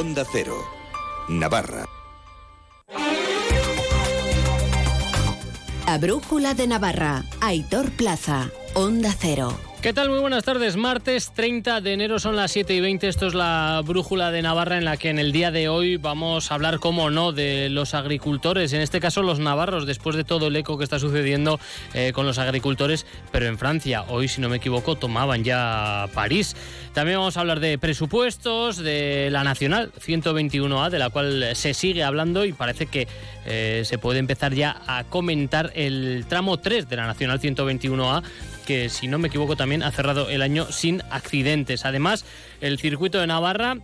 Onda Cero. Navarra. La Brújula de Navarra. Aitor Plaza. Onda Cero. ¿Qué tal? Muy buenas tardes. Martes 30 de enero son las 7 y 20. Esto es la brújula de Navarra en la que en el día de hoy vamos a hablar, como no, de los agricultores, en este caso los navarros, después de todo el eco que está sucediendo eh, con los agricultores, pero en Francia. Hoy, si no me equivoco, tomaban ya París. También vamos a hablar de presupuestos, de la Nacional 121A, de la cual se sigue hablando y parece que eh, se puede empezar ya a comentar el tramo 3 de la Nacional 121A que si no me equivoco también ha cerrado el año sin accidentes. Además, el circuito de Navarra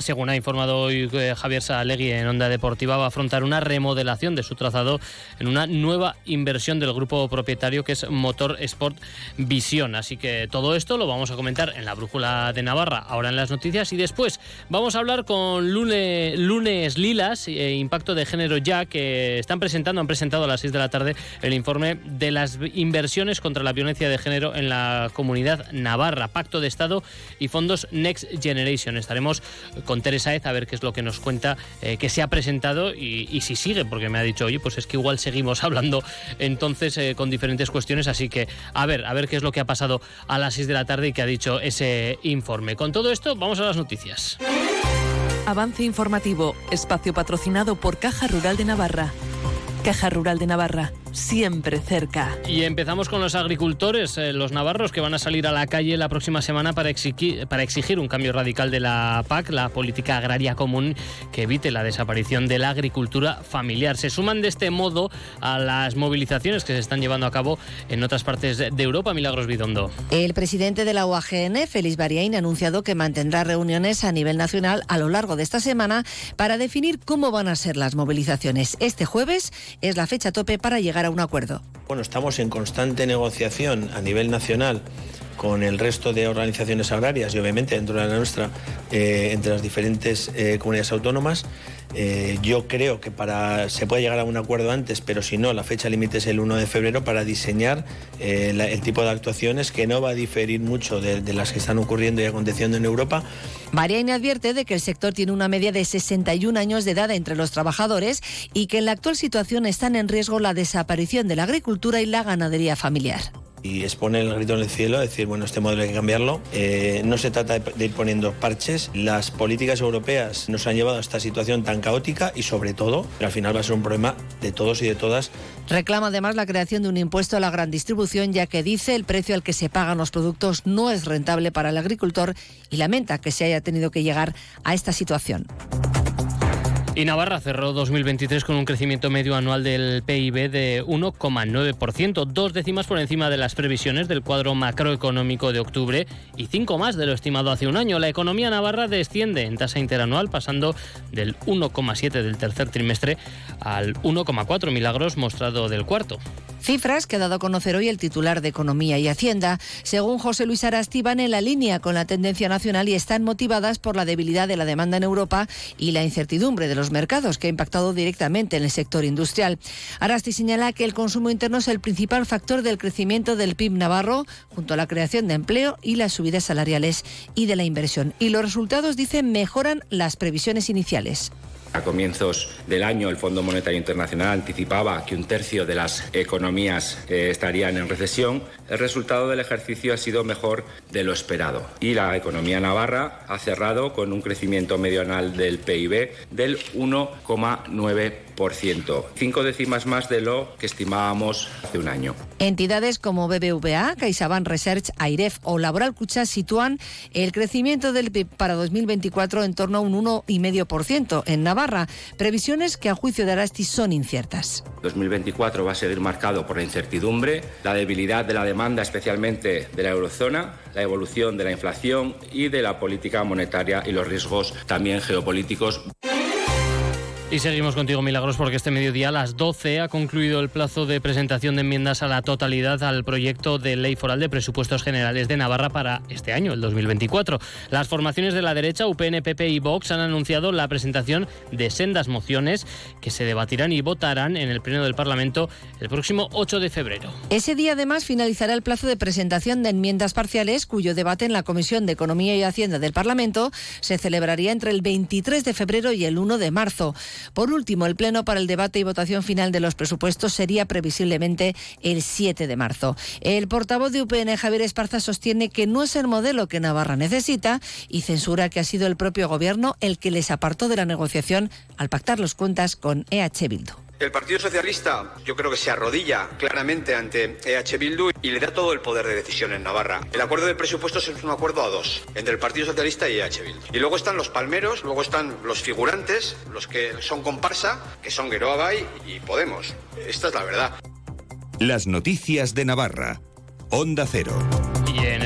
según ha informado hoy eh, Javier Salegui en Onda Deportiva, va a afrontar una remodelación de su trazado en una nueva inversión del grupo propietario que es Motor Sport Visión. Así que todo esto lo vamos a comentar en la Brújula de Navarra, ahora en las noticias, y después vamos a hablar con Lunes, Lilas, eh, Impacto de Género Ya, que están presentando, han presentado a las 6 de la tarde el informe de las inversiones contra la violencia de género en la comunidad navarra, Pacto de Estado y fondos Next Generation. Estaremos Teresa Ez a ver qué es lo que nos cuenta, eh, que se ha presentado y, si sigue, porque me ha dicho, oye, pues es que igual seguimos hablando entonces eh, con diferentes cuestiones, así que a ver, a ver qué es lo que ha pasado a las 6 de la tarde y que ha dicho ese informe. Con todo esto, vamos a las noticias. Avance informativo, espacio patrocinado por Caja Rural de Navarra. Caja Rural de Navarra siempre cerca. Y empezamos con los agricultores, eh, los navarros, que van a salir a la calle la próxima semana para exigir, para exigir un cambio radical de la PAC, la política agraria común, que evite la desaparición de la agricultura familiar. Se suman de este modo a las movilizaciones que se están llevando a cabo en otras partes de Europa. Milagros Bidondo. El presidente de la UAGN, Félix Bariaín, ha anunciado que mantendrá reuniones a nivel nacional a lo largo de esta semana para definir cómo van a ser las movilizaciones. Este jueves es la fecha tope para llegar a un acuerdo. Bueno, estamos en constante negociación a nivel nacional con el resto de organizaciones agrarias y obviamente dentro de la nuestra, eh, entre las diferentes eh, comunidades autónomas. Eh, yo creo que se puede llegar a un acuerdo antes, pero si no, la fecha límite es el 1 de febrero para diseñar el tipo de actuaciones que no va a diferir mucho de, de, las que están ocurriendo y aconteciendo en Europa. Mariani advierte de que el sector tiene una media de 61 años de edad entre los trabajadores y que en la actual situación están en riesgo la desaparición de la agricultura y la ganadería familiar y expone el grito en el cielo, decir, bueno, este modelo hay que cambiarlo. Eh, no se trata de, ir poniendo parches. Las políticas europeas nos han llevado a esta situación tan caótica y sobre todo, al final va a ser un problema de todos y de todas. Reclama además la creación de un impuesto a la gran distribución, ya que dice el precio al que se pagan los productos no es rentable para el agricultor y lamenta que se haya tenido que llegar a esta situación. Y Navarra cerró 2023 con un crecimiento medio anual del PIB de 1,9%, dos décimas por encima de las previsiones del cuadro macroeconómico de octubre y cinco más de lo estimado hace un año. La economía navarra desciende en tasa interanual pasando del 1,7 del tercer trimestre al 1,4 milagros mostrado del cuarto. Cifras que ha dado a conocer hoy el titular de Economía y Hacienda. Según José Luis Arasti, van en la línea con la tendencia nacional y están motivadas por la debilidad de la demanda en Europa y la incertidumbre de los mercados, que ha impactado directamente en el sector industrial. Arasti señala que el consumo interno es el principal factor del crecimiento del PIB navarro, junto a la creación de empleo y las subidas salariales y de la inversión. Y los resultados, dicen, mejoran las previsiones iniciales. A comienzos del año, el Fondo Monetario Internacional anticipaba que un tercio de las economías eh, estarían en recesión. El resultado del ejercicio ha sido mejor de lo esperado y la economía navarra ha cerrado con un crecimiento medio anual del PIB del 1,9% cinco décimas más de lo que estimábamos hace un año. Entidades como BBVA, CaixaBank Research, AIREF o Laboral Cucha sitúan el crecimiento del PIB para 2024 en torno a un 1,5% en Navarra, previsiones que a juicio de Arasti son inciertas. 2024 va a seguir marcado por la incertidumbre, la debilidad de la demanda, especialmente de la eurozona, la evolución de la inflación y de la política monetaria y los riesgos también geopolíticos. Y seguimos contigo, Milagros, porque este mediodía a las 12 ha concluido el plazo de presentación de enmiendas a la totalidad al proyecto de ley foral de presupuestos generales de Navarra para este año, el 2024. Las formaciones de la derecha, UPN, PP y Vox, han anunciado la presentación de sendas mociones que se debatirán y votarán en el Pleno del Parlamento el próximo 8 de febrero. Ese día, además, finalizará el plazo de presentación de enmiendas parciales, cuyo debate en la Comisión de Economía y Hacienda del Parlamento se celebraría entre el 23 de febrero y el 1 de marzo. Por último, el pleno para el debate y votación final de los presupuestos sería previsiblemente el 7 de marzo. El portavoz de UPN, Javier Esparza, sostiene que no es el modelo que Navarra necesita y censura que ha sido el propio gobierno el que les apartó de la negociación al pactar los cuentas con EH Bildu. El Partido Socialista yo creo que se arrodilla claramente ante EH Bildu y le da todo el poder de decisión en Navarra. El acuerdo de presupuestos es un acuerdo a dos, entre el Partido Socialista y EH Bildu. Y luego están los palmeros, luego están los figurantes, los que son comparsa, que son Geroa Bay y Podemos. Esta es la verdad. Las noticias de Navarra. Onda Cero.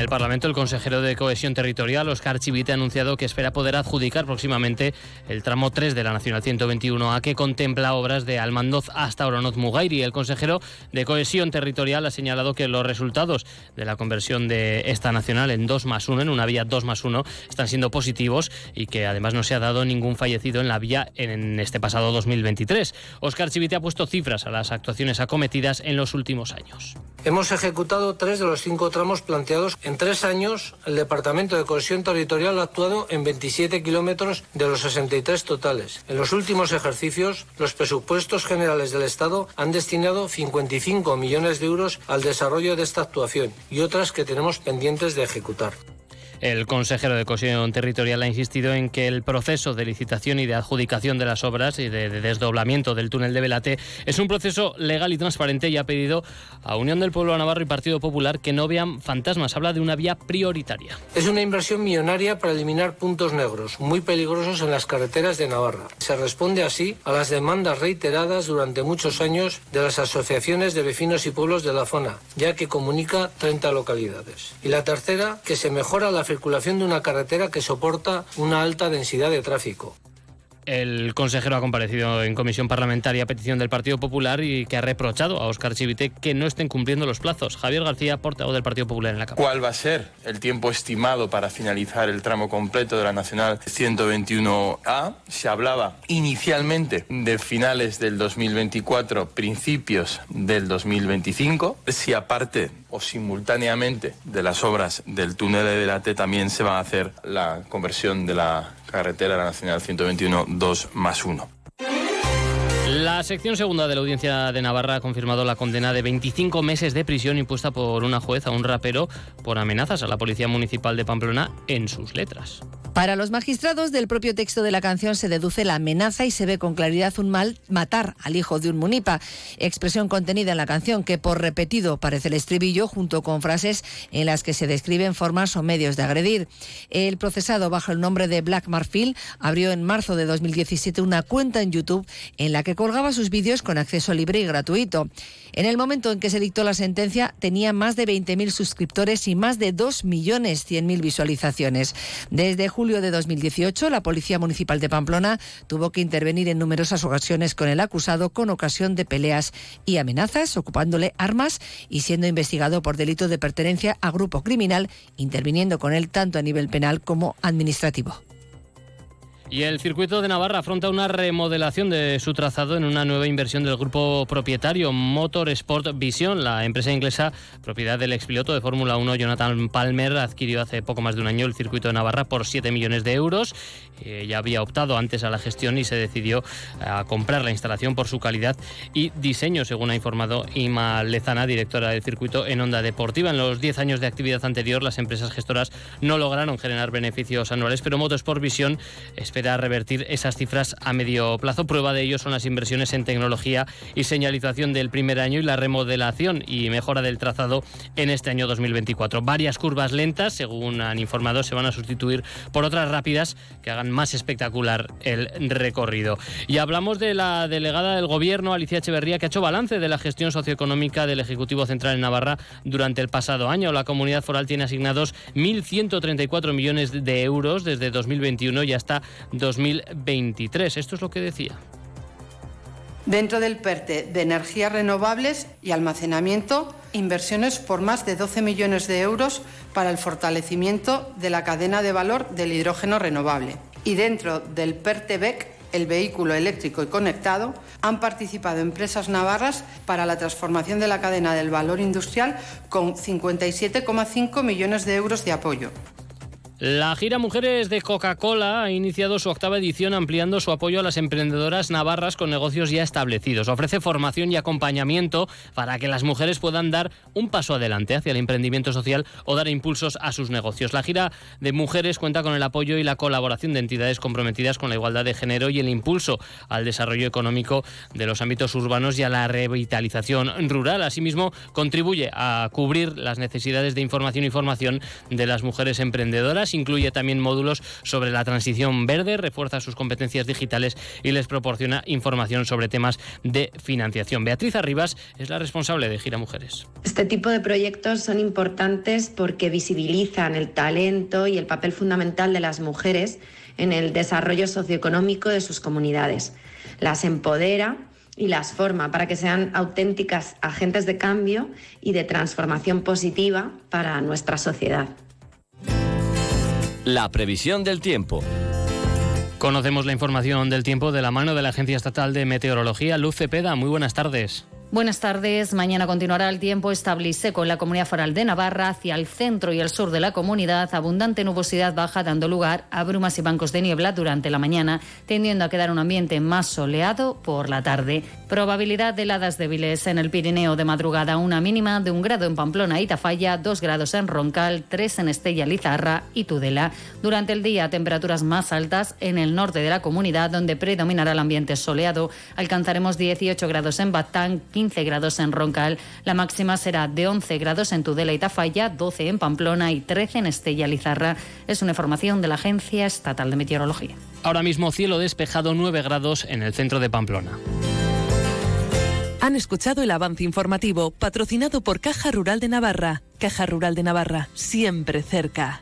El Parlamento, el consejero de Cohesión Territorial, Oscar Chivite, ha anunciado que espera poder adjudicar próximamente el tramo 3 de la Nacional 121A, que contempla obras de Almandoz hasta Oronoz Mugairi. El consejero de Cohesión Territorial ha señalado que los resultados de la conversión de esta nacional en 2 más 1, en una vía 2 más 1, están siendo positivos y que además no se ha dado ningún fallecido en la vía en este pasado 2023. Oscar Chivite ha puesto cifras a las actuaciones acometidas en los últimos años. Hemos ejecutado tres de los cinco tramos planteados. En tres años, el Departamento de Cohesión Territorial ha actuado en 27 kilómetros de los 63 totales. En los últimos ejercicios, los presupuestos generales del Estado han destinado 55 millones de euros al desarrollo de esta actuación y otras que tenemos pendientes de ejecutar. El consejero de Cohesión Territorial ha insistido en que el proceso de licitación y de adjudicación de las obras y de, desdoblamiento del túnel de Velate es un proceso legal y transparente y ha pedido a Unión del Pueblo Navarro y Partido Popular que no vean fantasmas. Habla de una vía prioritaria. Es una inversión millonaria para eliminar puntos negros muy peligrosos en las carreteras de Navarra. Se responde así a las demandas reiteradas durante muchos años de las asociaciones de vecinos y pueblos de la zona, ya que comunica 30 localidades. Y la tercera, que se mejora la circulación de una carretera que soporta una alta densidad de tráfico. El consejero ha comparecido en comisión parlamentaria a petición del Partido Popular y que ha reprochado a Óscar Chivite que no estén cumpliendo los plazos. Javier García, portavoz del Partido Popular en la Cámara. ¿Cuál va a ser el tiempo estimado para finalizar el tramo completo de la Nacional 121A? Se hablaba inicialmente de finales del 2024, principios del 2025. Si aparte o simultáneamente de las obras del túnel de Delate también se va a hacer la conversión de la carretera nacional 121 2 más 1. La sección segunda de la Audiencia de Navarra ha confirmado la condena de 25 meses de prisión impuesta por una juez a un rapero por amenazas a la Policía Municipal de Pamplona en sus letras. Para los magistrados del propio texto de la canción se deduce la amenaza y se ve con claridad un mal matar al hijo de un munipa, expresión contenida en la canción que por repetido parece el estribillo junto con frases en las que se describen formas o medios de agredir. El procesado bajo el nombre de Black Marfil abrió en marzo de 2017 una cuenta en YouTube en la que colgaba sus vídeos con acceso libre y gratuito. En el momento en que se dictó la sentencia tenía más de 20.000 suscriptores y más de 2.100.000 visualizaciones. Desde julio de 2018, la Policía Municipal de Pamplona tuvo que intervenir en numerosas ocasiones con el acusado con ocasión de peleas y amenazas, ocupándole armas y siendo investigado por delito de pertenencia a grupo criminal, interviniendo con él tanto a nivel penal como administrativo. Y el circuito de Navarra afronta una remodelación de su trazado en una nueva inversión del grupo propietario Motorsport Vision. La empresa inglesa, propiedad del expiloto de Fórmula 1 Jonathan Palmer, adquirió hace poco más de un año el circuito de Navarra por 7 millones de euros. Eh, ya había optado antes a la gestión y se decidió a comprar la instalación por su calidad y diseño, según ha informado Ima Lezana, directora del circuito en Onda Deportiva. En los 10 años de actividad anterior, las empresas gestoras no lograron generar beneficios anuales, pero Motorsport Vision espera revertir esas cifras a medio plazo. Prueba de ello son las inversiones en tecnología y señalización del primer año y la remodelación y mejora del trazado en este año 2024. Varias curvas lentas, según han informado, se van a sustituir por otras rápidas que hagan más espectacular el recorrido. Y hablamos de la delegada del Gobierno, Alicia Echeverría, que ha hecho balance de la gestión socioeconómica del Ejecutivo Central en Navarra durante el pasado año. La comunidad foral tiene asignados 1.134 millones de euros desde 2021 y hasta 2023. Esto es lo que decía. Dentro del PERTE de energías renovables y almacenamiento, inversiones por más de 12 millones de euros para el fortalecimiento de la cadena de valor del hidrógeno renovable. Y dentro del PERTE-BEC, el vehículo eléctrico y conectado, han participado empresas navarras para la transformación de la cadena del valor industrial con 57,5 millones de euros de apoyo. La gira Mujeres de Coca-Cola ha iniciado su octava edición ampliando su apoyo a las emprendedoras navarras con negocios ya establecidos. Ofrece formación y acompañamiento para que las mujeres puedan dar un paso adelante hacia el emprendimiento social o dar impulsos a sus negocios. La gira de Mujeres cuenta con el apoyo y la colaboración de entidades comprometidas con la igualdad de género y el impulso al desarrollo económico de los ámbitos urbanos y a la revitalización rural. Asimismo, contribuye a cubrir las necesidades de información y formación de las mujeres emprendedoras incluye también módulos sobre la transición verde, refuerza sus competencias digitales y les proporciona información sobre temas de financiación. Beatriz Arribas es la responsable de Gira Mujeres. Este tipo de proyectos son importantes porque visibilizan el talento y el papel fundamental de las mujeres en el desarrollo socioeconómico de sus comunidades. Las empodera y las forma para que sean auténticas agentes de cambio y de transformación positiva para nuestra sociedad. La previsión del tiempo. Conocemos la información del tiempo de la mano de la Agencia Estatal de Meteorología, Luz Cepeda. Muy buenas tardes. Buenas tardes. Mañana continuará el tiempo estable y seco en la comunidad foral de Navarra, hacia el centro y el sur de la comunidad. Abundante nubosidad baja, dando lugar a brumas y bancos de niebla durante la mañana, tendiendo a quedar un ambiente más soleado por la tarde. Probabilidad de heladas débiles en el Pirineo de madrugada, una mínima de un grado en Pamplona y Tafalla, dos grados en Roncal, tres en Estella, Lizarra y Tudela. Durante el día, temperaturas más altas en el norte de la comunidad, donde predominará el ambiente soleado. Alcanzaremos 18 grados en Batán, 15 grados en Roncal. La máxima será de 11 grados en Tudela y Tafalla, 12 en Pamplona y 13 en Estella Lizarra. Es una información de la Agencia Estatal de Meteorología. Ahora mismo cielo despejado 9 grados en el centro de Pamplona. Han escuchado el avance informativo patrocinado por Caja Rural de Navarra. Caja Rural de Navarra, siempre cerca.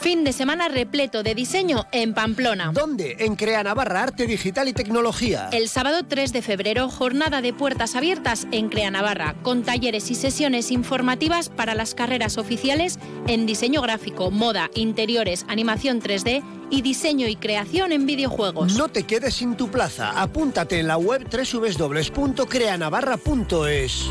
Fin de semana repleto de diseño en Pamplona. ¿Dónde? En Crea Navarra, Arte Digital y Tecnología. El sábado 3 de febrero, jornada de puertas abiertas en Crea Navarra, con talleres y sesiones informativas para las carreras oficiales en diseño gráfico, moda, interiores, animación 3D y diseño y creación en videojuegos. No te quedes sin tu plaza. Apúntate en la web www.creanavarra.es.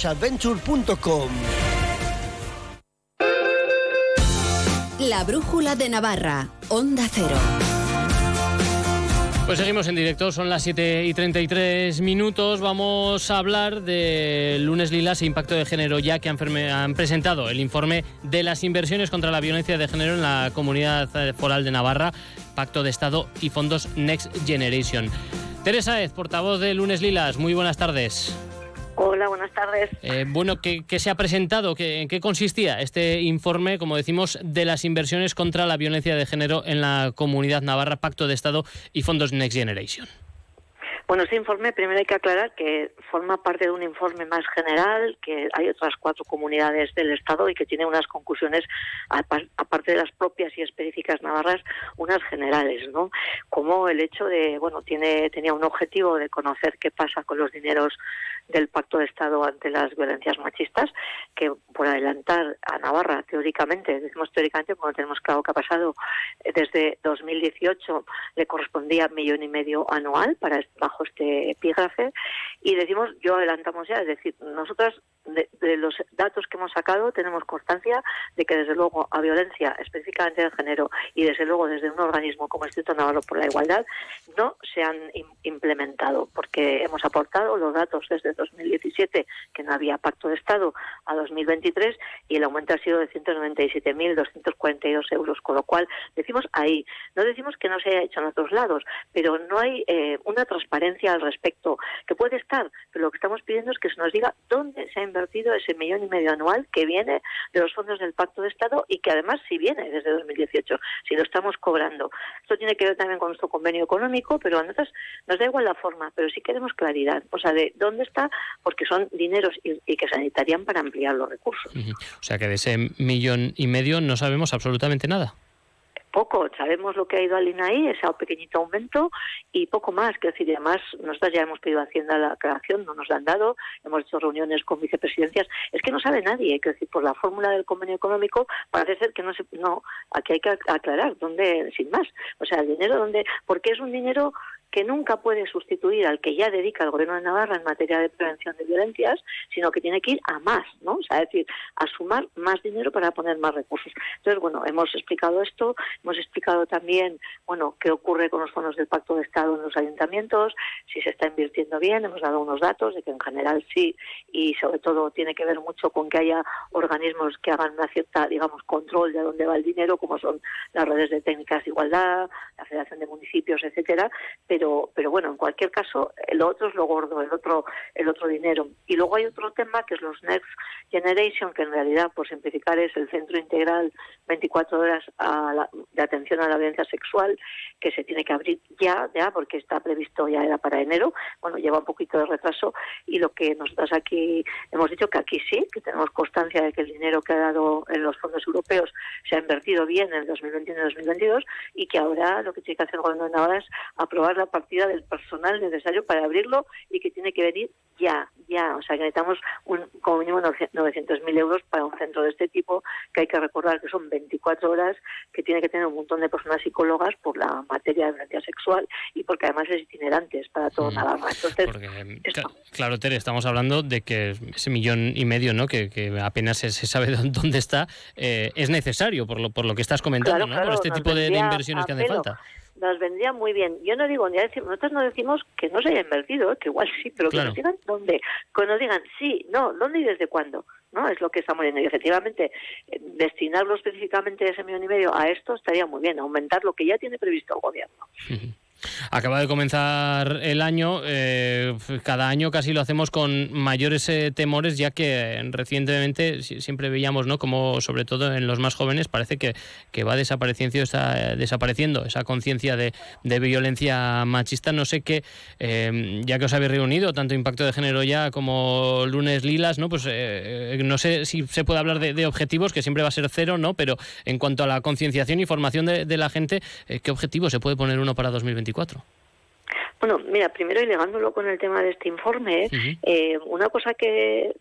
desafíoovertraceadventure.com. La brújula de Navarra, Onda Cero. Pues seguimos en directo, son las 7 y 33 minutos. Vamos a hablar de Lunes Lilas e Impacto de Género, ya que han, han, presentado el informe de las inversiones contra la violencia de género en la comunidad foral de Navarra, Pacto de Estado y fondos Next Generation. Teresa Ez, portavoz de Lunes Lilas, muy buenas tardes. Hola, buenas tardes. Eh, bueno, ¿qué, ¿qué, se ha presentado? ¿Qué, ¿En qué consistía este informe, como decimos, de las inversiones contra la violencia de género en la comunidad navarra, Pacto de Estado y fondos Next Generation? Bueno, este informe primero hay que aclarar que forma parte de un informe más general, que hay otras cuatro comunidades del Estado y que tiene unas conclusiones, aparte de las propias y específicas navarras, unas generales, ¿no? Como el hecho de, bueno, tiene tenía un objetivo de conocer qué pasa con los dineros del Pacto de Estado ante las violencias machistas, que por adelantar a Navarra, teóricamente, decimos teóricamente, cuando tenemos claro que ha pasado eh, desde 2018, le correspondía millón y medio anual para bajo este epígrafe Y decimos, yo adelantamos ya, es decir, nosotras de, los datos que hemos sacado tenemos constancia de que desde luego a violencia específicamente de género y desde luego desde un organismo como el Instituto Navarro por la Igualdad no se han implementado porque hemos aportado los datos desde 2017 que no había pacto de Estado a 2023 y el aumento ha sido de 197.242 euros con lo cual decimos ahí no decimos que no se haya hecho en otros lados pero no hay eh, una transparencia al respecto que puede estar pero lo que estamos pidiendo es que se nos diga dónde se ha invertido ese millón y medio anual que viene de los fondos del Pacto de Estado y que además sí viene desde 2018, si lo estamos cobrando. Esto tiene que ver también con nuestro convenio económico, pero a nosotros nos da igual la forma, pero sí queremos claridad, o sea, de dónde está, porque son dineros y, que se necesitarían para ampliar los recursos. O sea, que de ese millón y medio no sabemos absolutamente nada poco. Sabemos lo que ha ido al INAI, ese pequeñito aumento, y poco más. Que decir, además, nosotros ya hemos pedido a Hacienda la aclaración, no nos la han dado, hemos hecho reuniones con vicepresidencias. Es que no sabe nadie, que decir, por la fórmula del convenio económico, parece ser que no se. No, aquí hay que aclarar, ¿dónde, sin más? O sea, el dinero, ¿dónde? Porque es un dinero que nunca puede sustituir al que ya dedica el Gobierno de Navarra en materia de prevención de violencias, sino que tiene que ir a más, ¿no? O sea, es decir, a sumar más dinero para poner más recursos. Entonces, bueno, hemos explicado esto, hemos explicado también, bueno, qué ocurre con los fondos del Pacto de Estado en los ayuntamientos, si se está invirtiendo bien, hemos dado unos datos de que en general sí, y sobre todo tiene que ver mucho con que haya organismos que hagan una cierta, digamos, control de dónde va el dinero, como son las redes de técnicas de igualdad, la Federación de Municipios, etcétera, pero, pero bueno, en cualquier caso, el otro es lo gordo, el otro, el otro dinero. Y luego hay otro tema que es los Next Generation, que en realidad, por simplificar, es el Centro Integral 24 horas de atención a la violencia sexual, que se tiene que abrir ya, ya, porque está previsto ya era para enero. Bueno, lleva un poquito de retraso y lo que nosotros aquí hemos dicho que aquí sí, que tenemos constancia de que el dinero que ha dado en los fondos europeos se ha invertido bien en el 2021 y 2022 y que ahora lo que tiene que hacer el gobierno Navarra es aprobar la partida del personal necesario para abrirlo y que tiene que venir ya, ya. O sea, que necesitamos un, como mínimo 900.000 euros para un centro de este tipo, que hay que recordar que son 24 horas, que tiene que tener un montón de personas psicólogas por la materia de violencia sexual y porque además es itinerante, es para todo nada más. Entonces, claro, Tere, estamos hablando de que ese millón y medio, ¿no? que, apenas se, sabe dónde está, eh, es necesario por lo, por lo que estás comentando, ¿no? por este tipo de, inversiones que hace falta nos vendría muy bien. Yo no digo, ni a decir, nosotros no decimos que no se haya invertido, ¿eh? que igual sí, pero que nos digan dónde. Que nos digan sí, no, dónde y desde cuándo. ¿no? Es lo que estamos viendo. Y efectivamente, eh, destinarlo específicamente ese millón y medio a esto estaría muy bien, aumentar lo que ya tiene previsto el gobierno. Acaba de comenzar el año, eh, cada año casi lo hacemos con mayores eh, temores, ya que recientemente siempre veíamos, ¿no? Como sobre todo en los más jóvenes parece que, que va desapareciendo, está desapareciendo esa conciencia de, de, violencia machista. No sé qué, eh, ya que os habéis reunido, tanto Impacto de Género ya como Lunes Lilas, ¿no? Pues no sé si se puede hablar de, objetivos, que siempre va a ser cero, ¿no? Pero en cuanto a la concienciación y formación de, la gente, ¿qué objetivo se puede poner uno para 2021? Bueno, mira, primero y ligándolo con el tema de este informe, eh, una cosa que,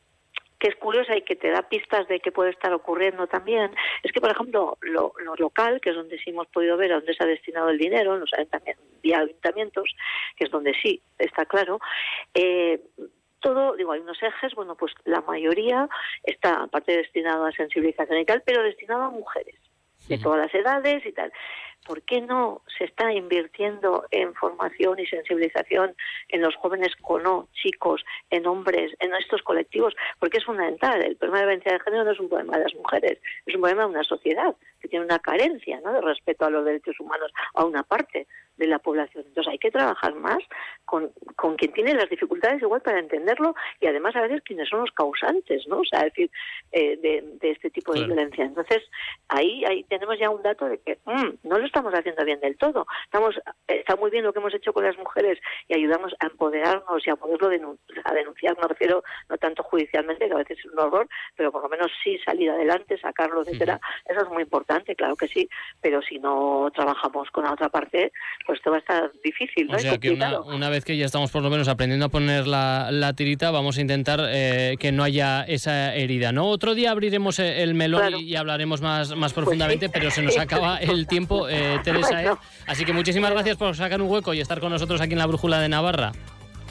que es curiosa y que te da pistas de qué puede estar ocurriendo también, es que, por ejemplo, lo, local, que es donde sí hemos podido ver a dónde se ha destinado el dinero, los ayuntamientos, que es donde sí está claro, eh, todo, digo, hay unos ejes, bueno, pues la mayoría está, aparte destinado a sensibilización y tal, pero destinado a mujeres de todas las edades y tal. ¿por qué no se está invirtiendo en formación y sensibilización en los jóvenes cono, chicos, en hombres, en estos colectivos? Porque es fundamental. El problema de violencia de género no es un problema de las mujeres, es un problema de una sociedad que tiene una carencia ¿no? de respeto a los derechos humanos a una parte de la población. Entonces hay que trabajar más con, con quien tiene las dificultades igual para entenderlo y además a veces quiénes son los causantes, ¿no? O sea, decir, eh, de, este tipo de violencia. Entonces ahí, ahí tenemos ya un dato de que mm, no lo estamos haciendo bien del todo. Estamos, está muy bien lo que hemos hecho con las mujeres y ayudamos a empoderarnos y a poderlo denunciar, a denunciar, me refiero no tanto judicialmente, que a veces es un horror, pero por lo menos sí salir adelante, sacarlo, etcétera. Eso es muy importante, claro que sí, pero si no trabajamos con la otra parte, pues esto va a estar difícil. ¿no? O sea que una, vez que ya estamos por lo menos aprendiendo a poner la, tirita, vamos a intentar eh, que no haya esa herida. ¿no? Otro día abriremos eh, el melón y, hablaremos más, más pues profundamente, pero se nos acaba el tiempo, eh, Teresa. Así que muchísimas gracias por sacar un hueco y estar con nosotros aquí en la Brújula de Navarra.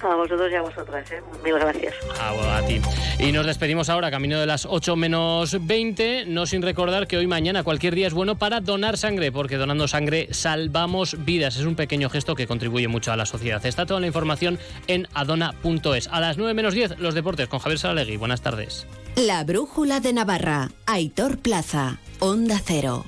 A vosotros y a vosotras, ¿eh? Mil gracias. Ah, a ti. Y nos despedimos ahora, camino de las 8 menos 20, no sin recordar que hoy mañana cualquier día es bueno para donar sangre, porque donando sangre salvamos vidas. Es un pequeño gesto que contribuye mucho a la sociedad. Está toda la información en adona.es. A las 9 menos 10, los deportes con Javier Saralegui. Buenas tardes. La Brújula de Navarra. Aitor Plaza. Onda Cero.